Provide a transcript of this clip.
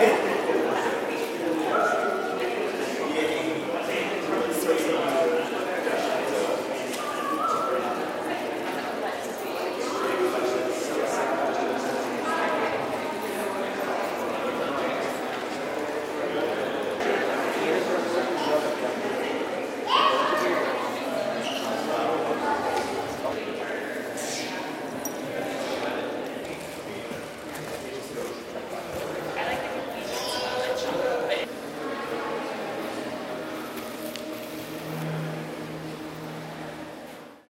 えっ?